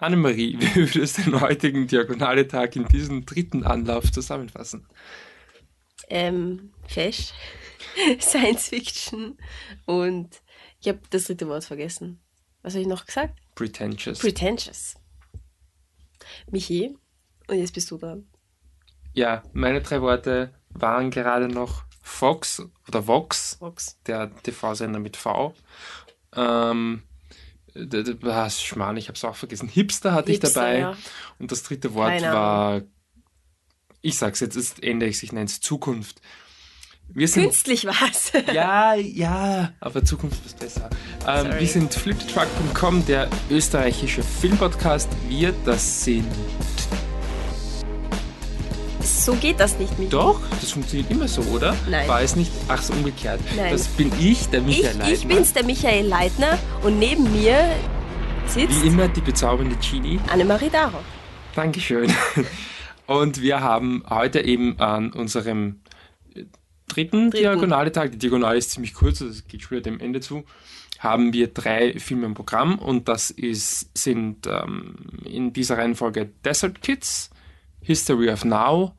Annemarie, wie würdest du den heutigen Diagonale-Tag in diesem dritten Anlauf zusammenfassen? Ähm, Fesch, Science Fiction und ich habe das dritte Wort vergessen. Was habe ich noch gesagt? Pretentious. Pretentious. Michi, und jetzt bist du dran. ja, meine drei Worte waren gerade noch Fox oder Vox, Vox. der TV-Sender mit V. Ähm, Schmarrn, ich habe es auch vergessen. Hipster hatte ich Hipster, dabei. ja. Und das dritte Wort Keine war, ich sag's jetzt, ist ähnlich, ich nenne es Zukunft. Wir sind Künstlich war's. ja, ja, aber Zukunft ist besser. Ähm, wir sind fliptruck.com, der österreichische Filmpodcast. Wir, das sind. So geht das nicht, Michi. Doch, das funktioniert immer so, oder? Nein. War es nicht? Ach so, umgekehrt. Nein. Das bin ich, der Ich, Michael ich Leitner. bin's, der Michael Leitner, und neben mir sitzt Wie immer die bezaubernde Genie. Annemarie Daro. Dankeschön. Und wir haben heute eben an unserem äh, dritten, Dritten. Diagonale-Tag, die Diagonale ist ziemlich kurz, es geht schon wieder dem Ende zu, haben wir drei Filme im Programm und das ist, sind ähm, in dieser Reihenfolge Desert Kids, History of Now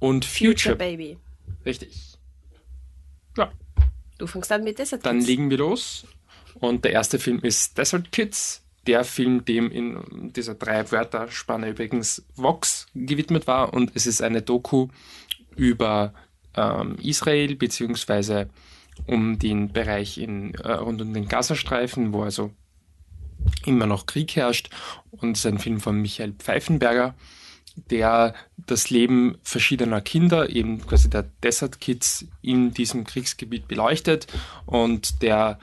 und Future. Future Baby. Richtig. Ja, Du fängst an mit Desert dann Kids. legen wir los. Und der erste Film ist Desert Kids, der Film, dem in dieser drei Wörter-Spanne übrigens Vox gewidmet war. Und es ist eine Doku über ähm, Israel beziehungsweise um den Bereich in, äh, rund um den Gazastreifen, wo also immer noch Krieg herrscht. Und es ist ein Film von Michael Pfeifenberger, der das Leben verschiedener Kinder, eben quasi der Desert Kids in diesem Kriegsgebiet beleuchtet und der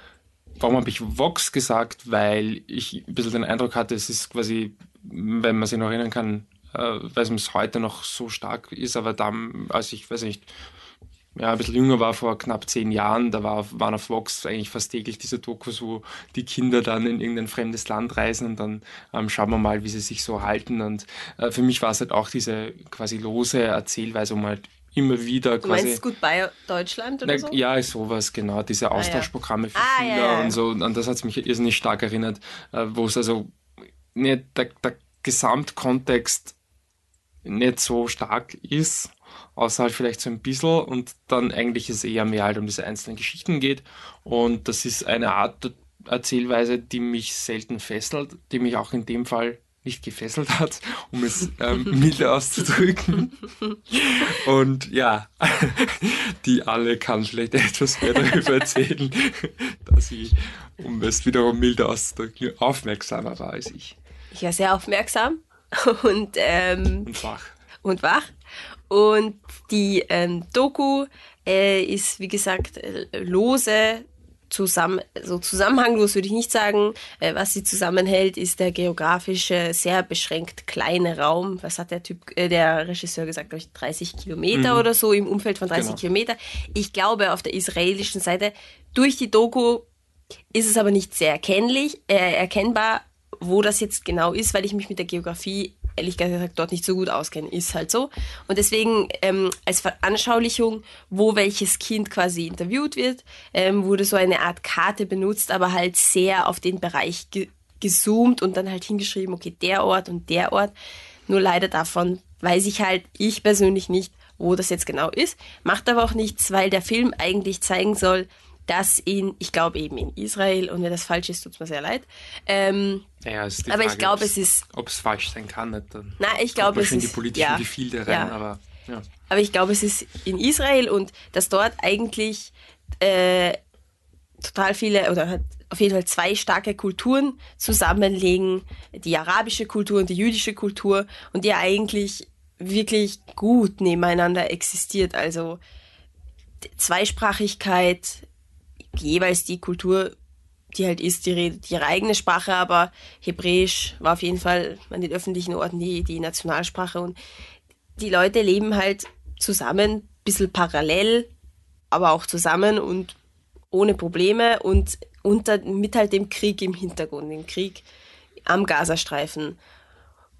Warum habe ich Vox gesagt? Weil ich ein bisschen den Eindruck hatte, es ist quasi, wenn man sich noch erinnern kann, äh, weil es heute noch so stark ist, aber dann, als ich, weiß nicht, ja, ein bisschen jünger war, vor knapp zehn Jahren, da war, waren auf Vox eigentlich fast täglich diese Dokus, wo die Kinder dann in irgendein fremdes Land reisen und dann ähm, schauen wir mal, wie sie sich so halten. Und äh, für mich war es halt auch diese quasi lose Erzählweise, um halt immer wieder Du quasi. meinst Goodbye Deutschland oder Na, so? Ja, sowas, genau. Diese ja. Austauschprogramme für Ah, Schüler ja, ja. und so. An das hat es mich irrsinnig stark erinnert, äh, wo es also nicht der, der Gesamtkontext nicht so stark ist, außer halt vielleicht so ein bisschen und dann eigentlich es eher mehr halt um diese einzelnen Geschichten geht. Und das ist eine Art Erzählweise, die mich selten fesselt, die mich auch in dem Fall nicht gefesselt hat, um es ähm, milde auszudrücken. Und ja, die alle kann vielleicht etwas mehr darüber erzählen, dass sie, um es wiederum milde auszudrücken, aufmerksamer war als ich. Ich war sehr aufmerksam und, ähm, Und wach. und wach. Und die ähm, Doku äh, ist, wie gesagt, äh, lose, zusammen, so zusammenhanglos würde ich nicht sagen. Äh, was sie zusammenhält, ist der geografische, sehr beschränkt kleine Raum. Was hat der Typ, äh, der Regisseur gesagt, glaube ich, 30 Kilometer oder so im Umfeld von 30 Genau. Kilometer. Ich glaube, auf der israelischen Seite, durch die Doku ist es aber nicht sehr erkennlich, äh, erkennbar, wo das jetzt genau ist, weil ich mich mit der Geografie ehrlich gesagt dort nicht so gut auskenne. Ist halt so. Und deswegen ähm, als Veranschaulichung, wo welches Kind quasi interviewt wird, ähm, wurde so eine Art Karte benutzt, aber halt sehr auf den Bereich ge gezoomt und dann halt hingeschrieben, okay, der Ort und der Ort. Nur leider davon weiß ich halt, ich persönlich nicht, wo das jetzt genau ist. Macht aber auch nichts, weil der Film eigentlich zeigen soll, dass in, ich glaube eben in Israel, und wenn das falsch ist, tut's mir sehr leid, ähm, Ja, ist Aber ich Frage, glaube, ob's- es ist- Ob es falsch sein kann, nicht dann. na, ich glaube, es in die ist, politischen ja, Gefilde rein, ja. aber ja. Aber ich glaube, es ist in Israel und dass dort eigentlich äh, total viele oder halt auf jeden Fall zwei starke Kulturen zusammenlegen, die arabische Kultur und die jüdische Kultur und die eigentlich wirklich gut nebeneinander existiert. Also Zweisprachigkeit, jeweils die Kultur, die halt ist, die redet ihre eigene Sprache, aber Hebräisch war auf jeden Fall an den öffentlichen Orten die, die Nationalsprache und die Leute leben halt zusammen, bisschen parallel, aber auch zusammen und ohne Probleme und unter, mit halt dem Krieg im Hintergrund, dem Krieg am Gazastreifen.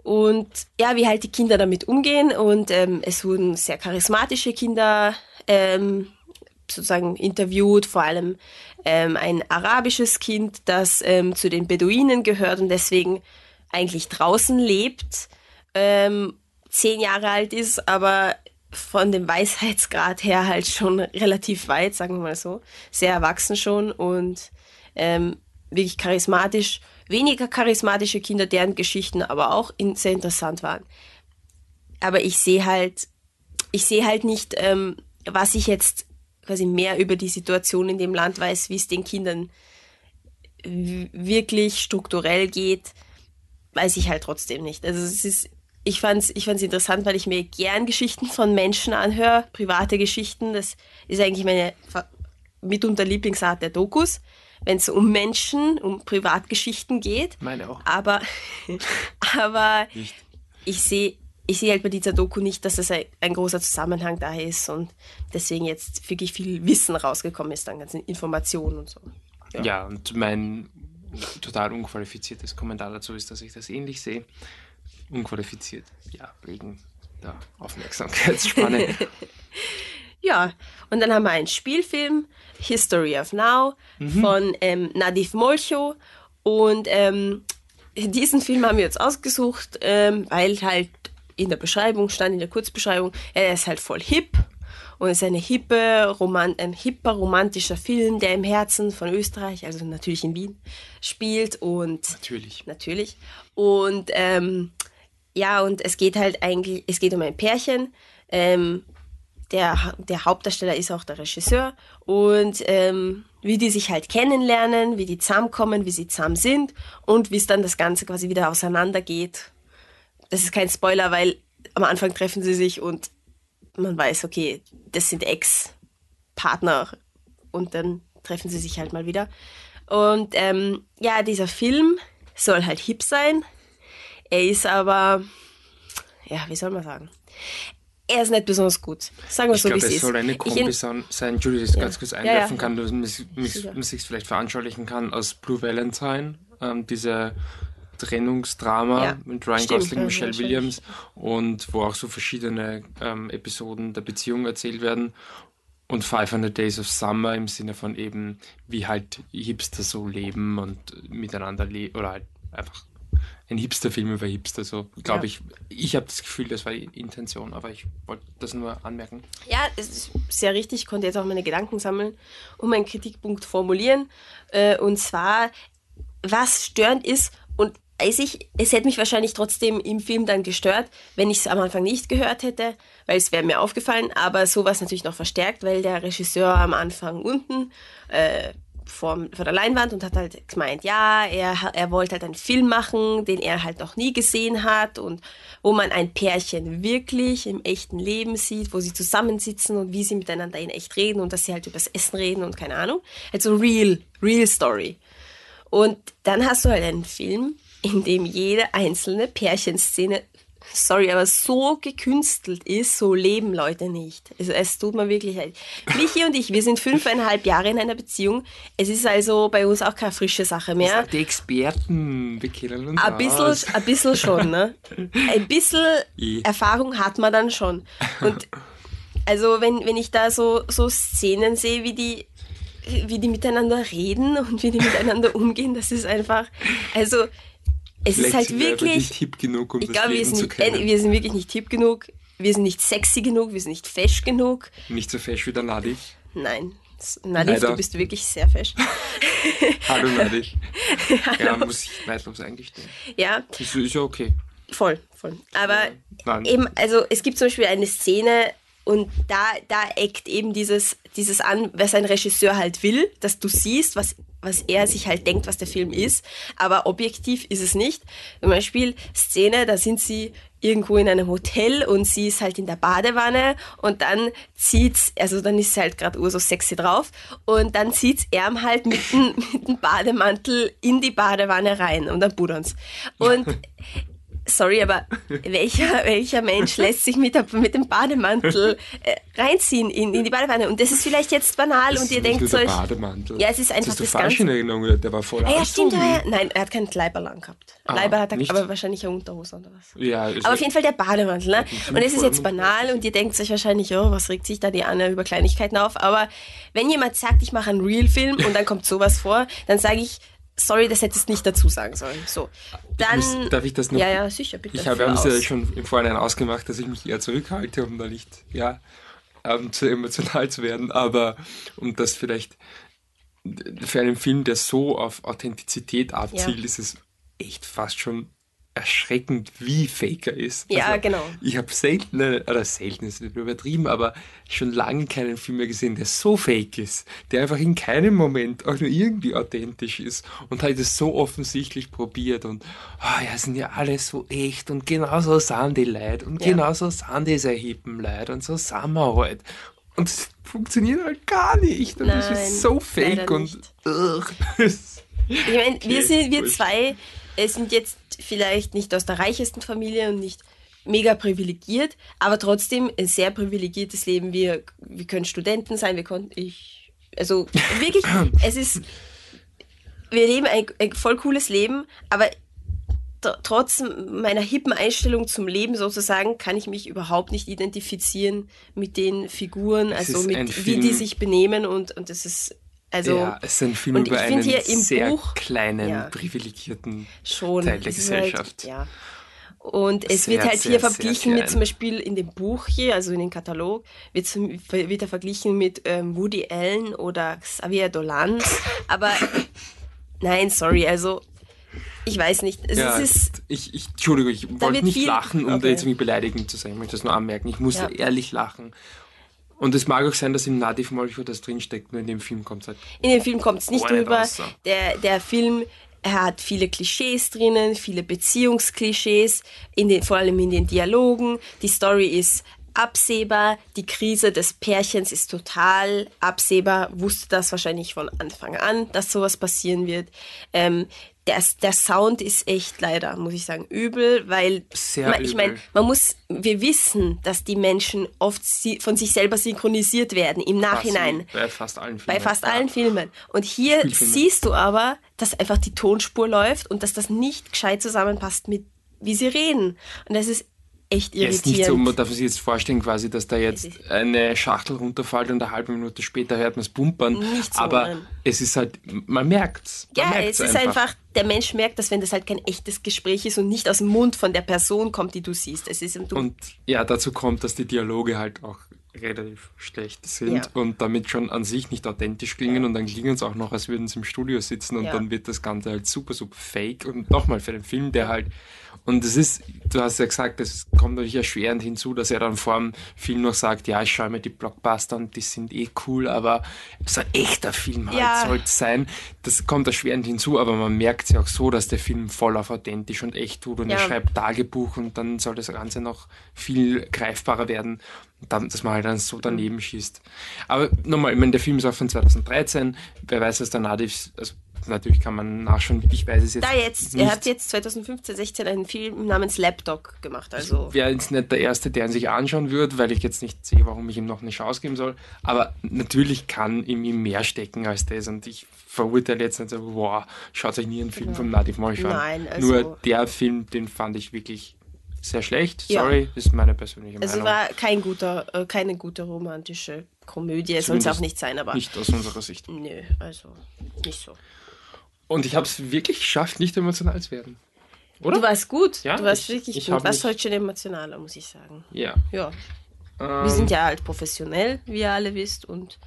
Und ja, wie halt die Kinder damit umgehen und ähm, es wurden sehr charismatische Kinder ähm, sozusagen interviewt, vor allem ähm, ein arabisches Kind, das ähm, zu den Beduinen gehört und deswegen eigentlich draußen lebt, ähm, zehn Jahre alt ist, aber von dem Weisheitsgrad her halt schon relativ weit, sagen wir mal so. Sehr erwachsen schon und ähm, wirklich charismatisch. Weniger charismatische Kinder, deren Geschichten aber auch in, sehr interessant waren. Aber ich sehe halt, ich sehe halt nicht, ähm, was ich jetzt quasi mehr über die Situation in dem Land weiß, wie es den Kindern wirklich strukturell geht, weiß ich halt trotzdem nicht. Also es ist ich fand es ich fand's interessant, weil ich mir gern Geschichten von Menschen anhöre, private Geschichten. Das ist eigentlich meine mitunter Lieblingsart der Dokus, wenn es um Menschen, um Privatgeschichten geht. Meine auch. Aber, aber ich sehe ich sehe halt bei dieser Doku nicht, dass das ein, ein, großer Zusammenhang da ist und deswegen jetzt wirklich viel Wissen rausgekommen ist, dann ganzen Informationen und so. Ja. ja, und mein total unqualifiziertes Kommentar dazu ist, dass ich das ähnlich sehe unqualifiziert. Ja, wegen der Aufmerksamkeitsspanne. ja, und dann haben wir einen Spielfilm, History of Now, mhm. von ähm, Nadif Molcho. Und ähm, diesen Film haben wir jetzt ausgesucht, ähm, weil halt in der Beschreibung stand, in der Kurzbeschreibung, er ist halt voll hip und es ist eine hippe, roman ein hipper romantischer Film, der im Herzen von Österreich, also natürlich in Wien, spielt und natürlich natürlich und ähm, ja, und es geht halt eigentlich, es geht um ein Pärchen. Ähm, der, der Hauptdarsteller ist auch der Regisseur und ähm, wie die sich halt kennenlernen, wie die zusammenkommen, wie sie zusammen sind und wie es dann das Ganze quasi wieder auseinandergeht. Das ist kein Spoiler, weil am Anfang treffen sie sich und man weiß, okay, das sind Ex-Partner und dann treffen sie sich halt mal wieder. Und ähm, ja, dieser Film soll halt hip sein, er ist aber, ja, wie soll man sagen? Er ist nicht besonders gut. Sagen wir so, wie es ist. Es soll eine Kombi sein, Entschuldigung, dass ich ja. ganz kurz einwerfen ja, ja. kann, dass man sich vielleicht veranschaulichen kann aus Blue Valentine, ähm, diese Trennungsdrama ja, mit Ryan stimmt, Gosling, Michelle Williams und wo auch so verschiedene ähm, Episoden der Beziehung erzählt werden und 500 Days of Summer im Sinne von eben, wie halt Hipster so leben und miteinander leben oder halt einfach ein Hipster-Film über Hipster. So glaube ja. ich, ich habe das Gefühl, das war die Intention, aber ich wollte das nur anmerken. Ja, es ist sehr richtig. Ich konnte jetzt auch meine Gedanken sammeln und meinen Kritikpunkt formulieren. Äh, und zwar, was störend ist und weiß ich, es hätte mich wahrscheinlich trotzdem im Film dann gestört, wenn ich es am Anfang nicht gehört hätte, weil es wäre mir aufgefallen, aber sowas natürlich noch verstärkt, weil der Regisseur am Anfang unten äh, vor, vor der Leinwand und hat halt gemeint, ja, er, er wollte halt einen Film machen, den er halt noch nie gesehen hat und wo man ein Pärchen wirklich im echten Leben sieht, wo sie zusammensitzen und wie sie miteinander in echt reden und dass sie halt übers Essen reden und keine Ahnung. Also real, real Story. Und dann hast du halt einen Film, in dem jede einzelne Pärchenszene sorry, aber so gekünstelt ist, so leben Leute nicht. Also es tut mir wirklich leid. Michi und ich, wir sind fünfeinhalb Jahre in einer Beziehung. Es ist also bei uns auch keine frische Sache mehr. Die Experten, wir kennen uns ein bisschen, ein bisschen schon, ne? Ein bisschen Erfahrung hat man dann schon. Und also wenn, wenn ich da so, so Szenen sehe, wie die wie die miteinander reden und wie die miteinander umgehen, das ist einfach, also es Vielleicht ist halt sind wirklich. Wir nicht hip genug, um ich glaube, wir, sind, äh, wir sind wirklich nicht hip genug. Wir sind nicht sexy genug, wir sind nicht fesch genug. Nicht so fesch wie der Nadi? Nein. Nadif, du bist wirklich sehr fesch. Hallo Nadif. Ja, muss ich neidlos eingestehen. Ja. Das ist ja okay. Voll, voll. Aber ja, eben, also es gibt zum Beispiel eine Szene, und da, da eckt eben dieses, dieses an, was ein Regisseur halt will, dass du siehst, was, was er sich halt denkt, was der Film ist. Aber objektiv ist es nicht. Zum Beispiel Szene, da sind sie irgendwo in einem Hotel und sie ist halt in der Badewanne und dann zieht's, also dann ist sie halt gerade ur so sexy drauf und dann zieht's er halt mit dem, mit dem Bademantel in die Badewanne rein und dann budern's. Und sorry, aber welcher, welcher Mensch lässt sich mit, mit dem Bademantel äh, reinziehen in, in die Badewanne? Und das ist vielleicht jetzt banal das und ihr denkt so. Bademantel. Ja, es ist einfach das, ist das falsch in Erinnerung, der war voll ah, Ja, stimmt, ja, nein, er hat keinen Leiber lang gehabt. Ah, Leiber hat er, nicht? aber wahrscheinlich eine Unterhose oder was. Ja, aber auf jeden Fall der Bademantel, ne? Und es ist jetzt banal und ihr denkt sich wahrscheinlich, oh, was regt sich da die Anne über Kleinigkeiten auf? Aber wenn jemand sagt, ich mache einen Real-Film und dann kommt sowas vor, dann sage ich, sorry, das hättest du nicht dazu sagen sollen. So. Dann, ich muss, darf ich das noch? Ja, ja, sicher, bitte. Ich habe wir haben es ja schon im Vorhinein ausgemacht, dass ich mich eher zurückhalte, um da nicht, ja, ähm, zu emotional zu werden, aber um das vielleicht für einen Film, der so auf Authentizität abzielt, ja. ist es echt fast schon erschreckend, wie fake er ist. Ja, also, genau. Ich habe selten, oder selten ist nicht übertrieben, aber schon lange keinen Film mehr gesehen, der so fake ist, der einfach in keinem Moment auch nur irgendwie authentisch ist und halt es so offensichtlich probiert und oh, ja, sind ja alle so echt und genauso sind die Leute und ja. genauso sind diese hippen Leute und so sind wir halt. Und es funktioniert halt gar nicht und es ist so fake und ugh. Ich meine, wir sind, wir zwei sind jetzt vielleicht nicht aus der reichesten Familie und nicht mega privilegiert, aber trotzdem ein sehr privilegiertes Leben. Wir, wir können Studenten sein, wir konnten, ich, also wirklich, es ist, wir leben ein, ein voll cooles Leben, aber trotz meiner hippen Einstellung zum Leben sozusagen kann ich mich überhaupt nicht identifizieren mit den Figuren, also mit wie die sich benehmen und, und das ist also, ja, es ist ein Film über einen sehr Buch, kleinen, ja, privilegierten schon, Teil der halt, Gesellschaft. Halt, ja. Und es sehr, wird halt hier sehr, verglichen sehr mit zum Beispiel in dem Buch hier, also in dem Katalog, wird, wird er verglichen mit ähm, Woody Allen oder Xavier Dolan. Aber nein, sorry, also ich weiß nicht. Es ja, ist, ich, ich, Entschuldigung, ich wollte nicht lachen, um okay. da jetzt irgendwie beleidigend zu sein. Ich möchte das nur anmerken. Ich musste ja. ehrlich lachen. Und es mag auch sein, dass im Nativ Molcho das drinsteckt, nur in dem Film kommt es halt. In dem Film kommt es nicht drüber. Raus, der, der Film er hat viele Klischees drinnen, viele Beziehungsklischees, in den, vor allem in den Dialogen. Die Story ist absehbar, die Krise des Pärchens ist total absehbar, wusste das wahrscheinlich von Anfang an, dass sowas passieren wird. Ähm, der, der Sound ist echt leider, muss ich sagen, übel, weil Sehr man, ich meine, man muss, wir wissen, dass die Menschen oft von sich selber synchronisiert werden im Nachhinein. Bei fast allen Filmen. Bei fast ja. allen Filmen. Und hier siehst du aber, dass einfach die Tonspur läuft und dass das nicht gescheit zusammenpasst mit wie sie reden. Und das ist echt irritierend. Ist nicht so, man darf sich jetzt vorstellen, quasi, dass da jetzt eine Schachtel runterfällt und eine halbe Minute später hört man es pumpern. Nicht so, aber nein. es ist halt, man merkt es. Ja, es ist einfach. der Mensch merkt dass wenn das halt kein echtes Gespräch ist und nicht aus dem Mund von der Person kommt, die du siehst. Es ist, und ja, dazu kommt, dass die Dialoge halt auch relativ schlecht sind ja. und damit schon an sich nicht authentisch klingen ja. und dann klingen es auch noch, als würden sie im Studio sitzen und ja. dann wird das Ganze halt super, super fake und nochmal für den Film, der halt und es ist, du hast ja gesagt, es kommt natürlich erschwerend hinzu, dass er dann vor dem Film noch sagt, ja, ich schaue mir die Blockbuster und die sind eh cool, aber so ein echter Film halt ja. sollte sein. Das kommt erschwerend hinzu, aber man merkt ja auch so, dass der Film voll auf authentisch und echt tut und ja. er schreibt Tagebuch und dann soll das Ganze noch viel greifbarer werden, dass man halt dann so daneben schießt. Aber nochmal, ich meine, der Film ist auch von 2013, wer weiß, was der Nativ, also natürlich kann man nachschauen, ich weiß es jetzt. Da jetzt, nicht. er hat jetzt 2015, 16 einen Film namens Lapdog gemacht. Also. Ich wäre jetzt nicht der Erste, der ihn sich anschauen würde, weil ich jetzt nicht sehe, warum ich ihm noch eine Chance geben soll. Aber natürlich kann in ihm mehr stecken als das. Und ich verurteile jetzt nicht so, wow, schaut euch nie einen Film genau. vom Nativ Molch an. Nein, also Nur der Film, den fand ich wirklich sehr schlecht. Sorry, ja. ist meine persönliche Meinung. Es war kein guter, äh, keine gute romantische Komödie. Soll es auch nicht sein, aber. Nicht aus unserer Sicht. Nö, also nicht so. Und ich habe es wirklich geschafft, nicht emotional zu werden. Oder? Du warst gut. Ja, du warst ich, wirklich ich gut. Was heute schon emotionaler, muss ich sagen. Ja. Ja. Ähm, wir sind ja halt professionell, wie ihr alle wisst, und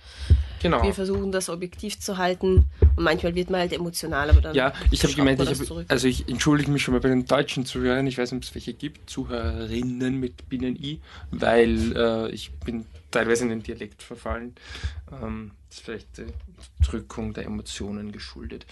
genau. wir versuchen das objektiv zu halten. Und manchmal wird man halt emotional, aber dann. Ja, ich habe gemeint, ich hab, also ich entschuldige mich schon mal bei den deutschen Zuhörern. Ich weiß nicht, ob es welche gibt, Zuhörerinnen mit Binnen-I, weil äh, ich bin teilweise in den Dialekt verfallen. Ähm, das ist vielleicht die Drückung der Emotionen geschuldet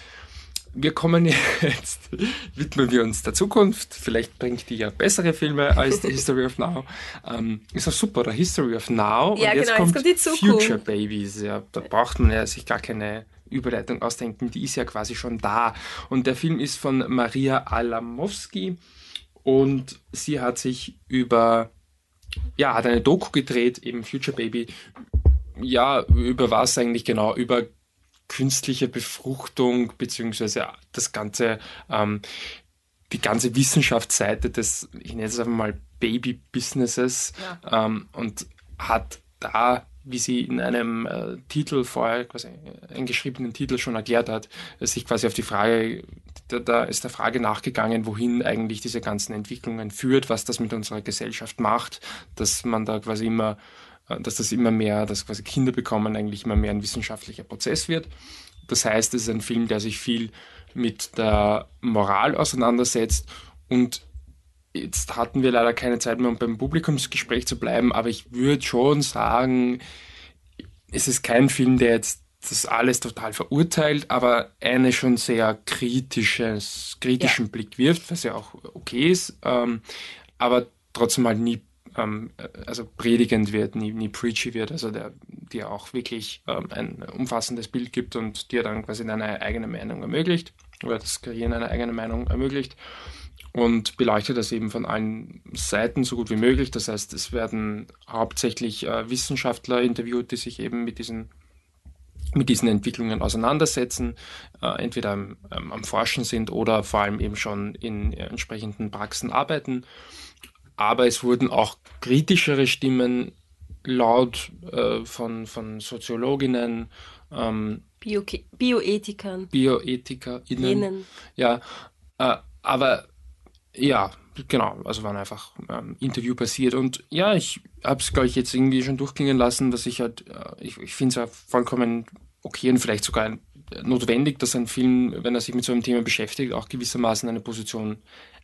wir kommen jetzt, widmen wir uns der Zukunft. Vielleicht bringt die ja bessere Filme als die History of Now. Ähm, ist auch super, der History of Now. Ja, und jetzt, genau, kommt, jetzt kommt die Zukunft. Future Babies. Ja, da braucht man ja sich gar keine Überleitung ausdenken, die ist ja quasi schon da. Und der Film ist von Maria Alamowski und sie hat sich über, ja, hat eine Doku gedreht, eben Future Baby. Ja, über was eigentlich genau? Über künstliche Befruchtung beziehungsweise das ganze, ähm, die ganze Wissenschaftsseite des, ich nenne es einfach mal Baby-Businesses ja. ähm, und hat da wie sie in einem äh, Titel vorher, quasi einen geschriebenen Titel schon erklärt hat, sich quasi auf die Frage, da, da ist der Frage nachgegangen, wohin eigentlich diese ganzen Entwicklungen führt, was das mit unserer Gesellschaft macht, dass man da quasi immer, äh, dass das immer mehr, dass quasi Kinder bekommen eigentlich immer mehr ein wissenschaftlicher Prozess wird. Das heißt, es ist ein Film, der sich viel mit der Moral auseinandersetzt und Jetzt hatten wir leider keine Zeit mehr, um beim Publikumsgespräch zu bleiben, aber ich würde schon sagen, es ist kein Film, der jetzt das alles total verurteilt, aber eine schon sehr kritisches, kritischen ja. Blick wirft, was ja auch okay ist, ähm, aber trotzdem halt nie ähm, also predigend wird, nie, nie preachy wird, also der dir auch wirklich ähm, ein umfassendes Bild gibt und dir dann quasi deine eigene Meinung ermöglicht oder das Kreieren einer eigenen Meinung ermöglicht und beleuchtet das eben von allen Seiten so gut wie möglich. Das heißt, es werden hauptsächlich äh, Wissenschaftler interviewt, die sich eben mit diesen, mit diesen Entwicklungen auseinandersetzen, äh, entweder am, ähm, am, Forschen sind oder vor allem eben schon in äh, entsprechenden Praxen arbeiten. Aber es wurden auch kritischere Stimmen laut äh, von, von Soziologinnen, ähm, Bio Bioethikern, BioethikerInnen. Ja, äh, aber ja, genau, also waren einfach ähm, Interview passiert. Und ja, ich habe es, glaube ich, jetzt irgendwie schon durchklingen lassen, dass ich halt, äh, ich, ich finde es ja vollkommen okay und vielleicht sogar notwendig, dass ein Film, wenn er sich mit so einem Thema beschäftigt, auch gewissermaßen eine Position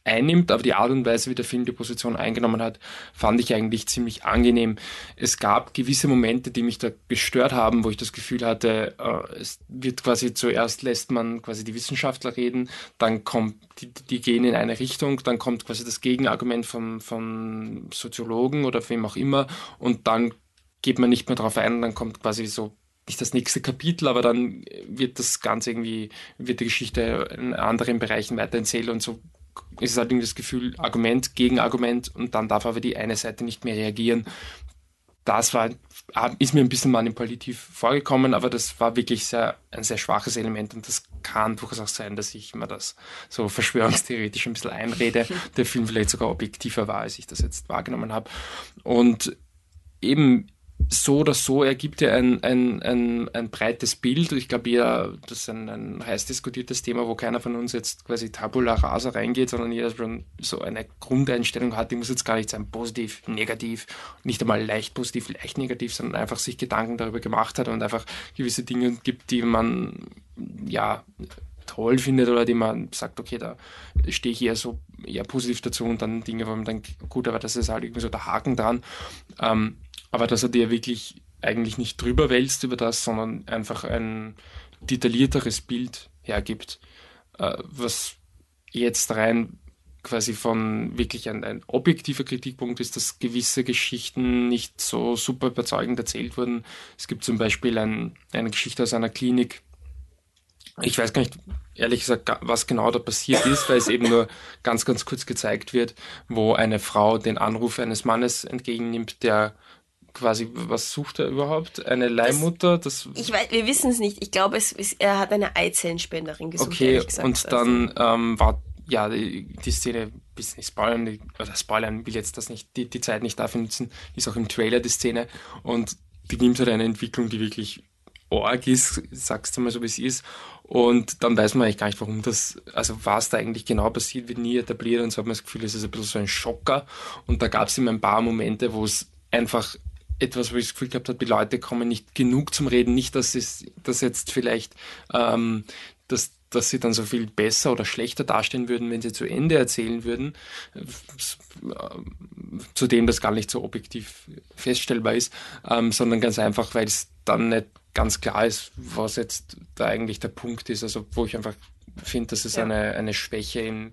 einnimmt, aber die Art und Weise, wie der Film die Position eingenommen hat, fand ich eigentlich ziemlich angenehm. Es gab gewisse Momente, die mich da gestört haben, wo ich das Gefühl hatte, äh, es wird quasi zuerst lässt man quasi die Wissenschaftler reden, dann kommt, die, die gehen in eine Richtung, dann kommt quasi das Gegenargument vom, vom Soziologen oder wem auch immer und dann geht man nicht mehr darauf ein, dann kommt quasi so nicht das nächste Kapitel, aber dann wird das Ganze irgendwie, wird die Geschichte in anderen Bereichen weitererzählt und so ist halt irgendwie das Gefühl, Argument gegen Argument und dann darf aber die eine Seite nicht mehr reagieren. Das war, ist mir ein bisschen manipulativ vorgekommen, aber das war wirklich sehr, ein sehr schwaches Element und das kann durchaus auch sein, dass ich mir das so verschwörungstheoretisch ein bisschen einrede, der Film vielleicht sogar objektiver war, als ich das jetzt wahrgenommen habe. Und eben so oder so ergibt er ein, ein, ein, ein breites Bild. Ich glaube, ja, das ist ein, ein heiß diskutiertes Thema, wo keiner von uns jetzt quasi tabula rasa reingeht, sondern jeder schon so eine Grundeinstellung hat, die muss jetzt gar nicht sein positiv, negativ, nicht einmal leicht positiv, leicht negativ, sondern einfach sich Gedanken darüber gemacht hat und einfach gewisse Dinge gibt, die man ja toll findet oder die man sagt, okay, da stehe ich eher so eher positiv dazu und dann Dinge, wo man denkt, gut, aber das ist halt irgendwie so der Haken dran. Ähm, aber dass er dir wirklich eigentlich nicht drüber wälzt über das, sondern einfach ein detaillierteres Bild hergibt, äh, was jetzt rein quasi von wirklich ein, ein, objektiver Kritikpunkt ist, dass gewisse Geschichten nicht so super überzeugend erzählt wurden. Es gibt zum Beispiel ein, eine Geschichte aus einer Klinik. Ich weiß gar nicht, ehrlich gesagt, was genau da passiert ist, weil es eben nur ganz, ganz kurz gezeigt wird, wo eine Frau den Anruf eines Mannes entgegennimmt, der quasi, was sucht er überhaupt? Eine Leihmutter? Das, ich weiß, wir wissen es nicht. Ich glaube, es, er hat eine Eizellenspenderin gesucht. Okay, und dann also. ähm, war ja die, die Szene, bisschen nicht spoilern, die, oder spoilern will jetzt das nicht, die, die Zeit nicht dafür nutzen, ist auch im Trailer die Szene und die nimmt halt eine Entwicklung, die wirklich arg ist, sagst du mal so, wie es ist. Und dann weiß man eigentlich gar nicht, warum das, also was da eigentlich genau passiert, wird nie etabliert und so hat man das Gefühl, es ist ein bisschen so ein Schocker. Und da gab es immer ein paar Momente, wo es einfach etwas, wo ich das Gefühl gehabt habe, die Leute kommen nicht genug zum Reden. Nicht, dass es dass jetzt vielleicht, ähm, dass, dass sie dann so viel besser oder schlechter dastehen würden, wenn sie zu Ende erzählen würden, zudem das gar nicht so objektiv feststellbar ist, ähm, sondern ganz einfach, weil es dann nicht ganz klar ist, was jetzt da eigentlich der Punkt ist. Also wo ich einfach finde, dass es ja. eine, eine Schwäche im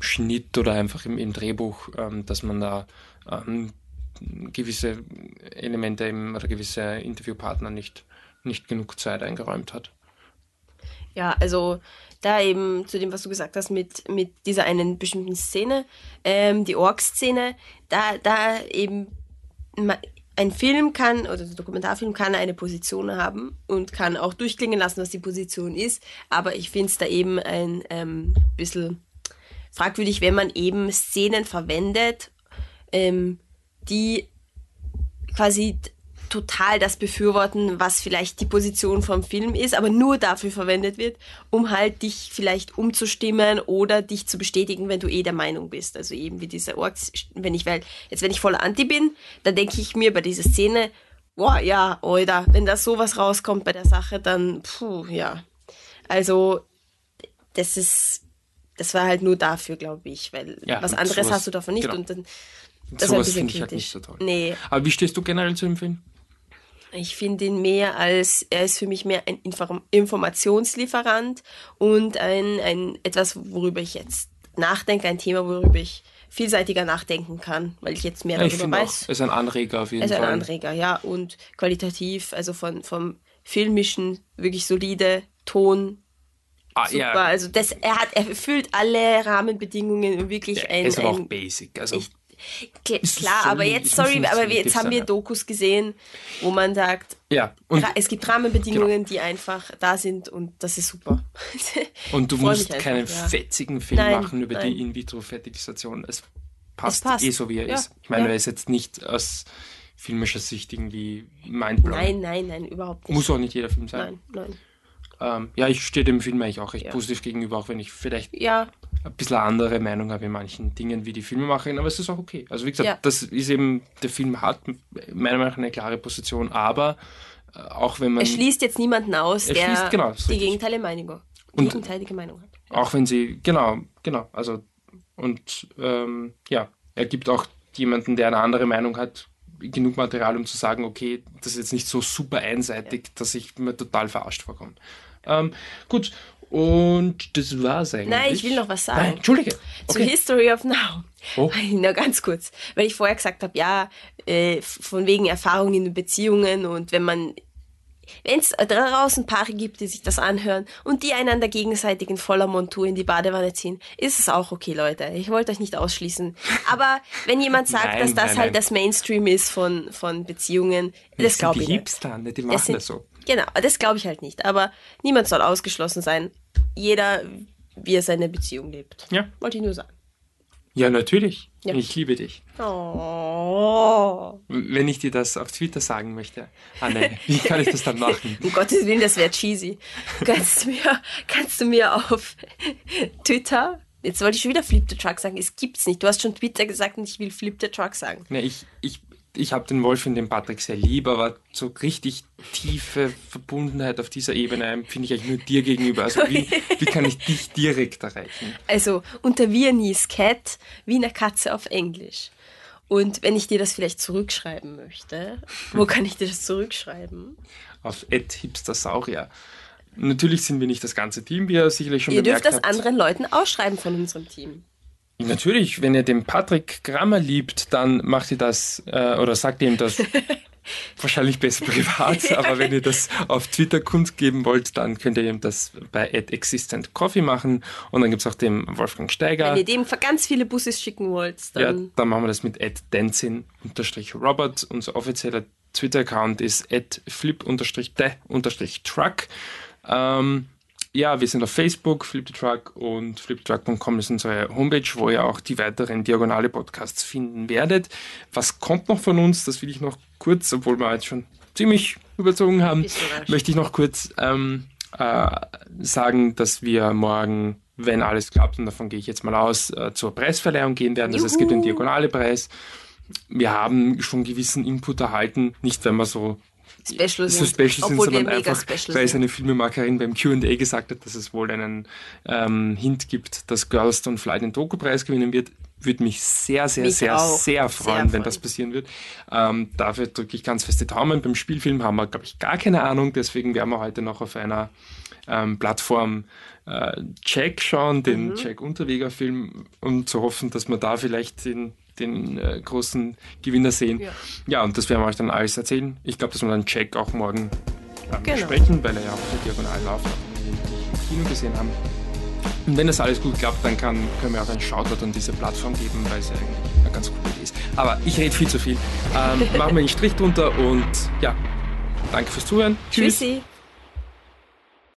Schnitt oder einfach im, im Drehbuch, ähm, dass man da ähm, gewisse Elemente im, oder gewisse Interviewpartner nicht, nicht genug Zeit eingeräumt hat. Ja, also da eben zu dem, was du gesagt hast, mit, mit dieser einen bestimmten Szene, ähm, die Org-Szene, da, da eben ein Film kann, oder ein Dokumentarfilm kann eine Position haben und kann auch durchklingen lassen, was die Position ist, aber ich finde es da eben ein ähm, bisschen fragwürdig, wenn man eben Szenen verwendet, ähm, die quasi total das befürworten, was vielleicht die Position vom Film ist, aber nur dafür verwendet wird, um halt dich vielleicht umzustimmen oder dich zu bestätigen, wenn du eh der Meinung bist. Also eben wie diese Orks, wenn ich, weil, jetzt wenn ich voll Anti bin, dann denke ich mir bei dieser Szene, boah, ja, oder wenn da sowas rauskommt bei der Sache, dann, puh, ja. Also, das ist, das war halt nur dafür, glaube ich, weil Ja, was anderes sowas- hast du davon nicht genau. und dann, das Sowas bisschen finde ich halt kritisch. nicht so toll. Nee, Aber wie stehst du generell zu dem Film? Ich finde ihn mehr als, er ist für mich mehr ein Inform Informationslieferant und ein, ein etwas, worüber ich jetzt nachdenke, ein Thema, worüber ich vielseitiger nachdenken kann, weil ich jetzt mehr Ja, darüber auch, weiß. es ist ein Anreger auf jeden Also ein Fall. Anreger, ja, und qualitativ, also von, vom filmischen, wirklich solide, Ton, ah, super. ja, Also das, er hat, er erfüllt alle Rahmenbedingungen und wirklich ja, ein, ist aber auch ein basic. Also, Es klar, aber jetzt, es sorry, aber jetzt haben wir. Dokus gesehen, wo man sagt, ja, es gibt Rahmenbedingungen, die einfach da sind und das ist super. und du musst einfach, keinen ja. fetzigen Film Nein, machen über nein. die In-vitro-Fertilisation. Es passt, passt. eh so, wie er Ja, ist. Ich meine, ja. er ist jetzt nicht aus filmischer Sicht irgendwie mindblowing. Nein, nein, nein, überhaupt nicht. Muss auch nicht jeder Film sein. Nein, nein. Ähm, ja, ich stehe dem Film eigentlich auch recht positiv gegenüber, auch wenn ich vielleicht Ja, ein bisschen andere Meinung habe in manchen Dingen wie die Filmemacherin, aber es ist auch okay. Also wie gesagt, Ja. das ist eben, der Film hat meiner Meinung nach eine klare Position, aber äh, auch wenn man, er schließt jetzt niemanden aus, Er der schließt- genau, die gegenteilige Meinung, Und- gegenteilige Meinung hat. auch wenn sie, genau, genau, also und ähm, ja, er gibt auch jemanden, der eine andere Meinung hat, genug Material, um zu sagen, okay, das ist jetzt nicht so super einseitig, dass ich mir total verarscht vorkomme. Ähm, gut, und das war's eigentlich. Nein, ich will noch was sagen. Nein, Entschuldige. Zur Okay. History of Now. Oh. Nur ganz kurz, weil ich vorher gesagt habe, ja, äh, von wegen Erfahrungen in Beziehungen und wenn man, wenn es draußen Paare gibt, die sich das anhören und die einander gegenseitig in voller Montur in die Badewanne ziehen, ist es auch okay, Leute. Ich wollte euch nicht ausschließen. Aber wenn jemand sagt, Nein, dass das nein, halt nein. das Mainstream ist von, von Beziehungen, Das das glaube die ich nicht. Hipster, ne? die Das machen sind- das so. Genau, das glaube ich halt nicht. Aber niemand soll ausgeschlossen sein. Jeder, wie er seine Beziehung lebt. Ja. Wollte ich nur sagen. Ja, natürlich. Ja. Ich liebe dich. Oh. Wenn ich dir das auf Twitter sagen möchte, Anne, wie kann ich das dann machen? Um Gottes Willen, das wäre cheesy. Kannst du mir, kannst du mir auf Twitter, jetzt wollte ich schon wieder Flip the Truck sagen, es gibt's nicht. Du hast schon Twitter gesagt und ich will Flip the Truck sagen. Ne, ich ich, ich habe den Wolf und den Patrick sehr lieb, aber so richtig tiefe Verbundenheit auf dieser Ebene empfinde ich eigentlich nur dir gegenüber. Also wie, wie kann ich dich direkt erreichen? Also unter Viennese Cat, Wiener Katze auf Englisch. Und wenn ich dir das vielleicht zurückschreiben möchte, wo kann ich dir das zurückschreiben? Auf Ed Hipstersaurier. Natürlich sind wir nicht das ganze Team, wie ihr sicherlich schon Ihr dürft das habt. anderen Leuten ausschreiben von unserem Team. Natürlich, wenn ihr den Patrick Grammer liebt, dann macht ihr das äh, oder sagt ihm das wahrscheinlich besser privat, aber wenn ihr das auf Twitter kundgeben wollt, dann könnt ihr ihm das bei Existent Coffee machen und dann gibt's auch den Wolfgang Steiger. Wenn ihr dem ganz viele Busses schicken wollt, Ja, dann dann machen wir das mit Denzin-Robert. Unser offizieller Twitter-Account ist flip-de-truck. Ähm, ja, wir sind auf Facebook, Flip the Truck und flipthetruck.com ist unsere Homepage, wo ihr auch die weiteren diagonale Podcasts finden werdet. Was kommt noch von uns? Das will ich noch kurz, obwohl wir jetzt schon ziemlich überzogen haben, möchte ich noch kurz ähm, äh, sagen, dass wir morgen, wenn alles klappt, und davon gehe ich jetzt mal aus, äh, zur Preisverleihung gehen werden. Also es gibt den Juhu. Diagonale-Preis. Wir haben schon gewissen Input erhalten, nicht wenn wir so Special so special sind, sondern einfach, special weil es eine Filmemacherin beim Q&A gesagt hat, dass es wohl einen ähm, Hint gibt, dass Girls Don't Fly den Doku-Preis gewinnen wird. Würde mich sehr, sehr, Mich sehr, auch. sehr freuen, Sehr wenn das passieren wird. Ähm, dafür drücke ich ganz feste Daumen. Beim Spielfilm haben wir, glaube ich, gar keine Ahnung. Deswegen werden wir heute noch auf einer ähm, Plattform äh, Jack schauen, den Mhm. Jack Unterweger Film, um zu hoffen, dass wir da vielleicht den, den äh, großen Gewinner sehen. Ja. Ja. und das werden wir euch dann alles erzählen. Ich glaube, dass wir dann Jack auch morgen ähm, Genau. besprechen, weil er ja auch der Diagonal läuft, den wir im Kino gesehen haben. Und wenn das alles gut klappt, dann kann, können wir auch einen Shoutout an diese Plattform geben, weil es ja eigentlich eine ganz coole Idee ist. Aber ich rede viel zu viel. Ähm, machen wir einen Strich drunter und ja, danke fürs Zuhören. Tschüssi.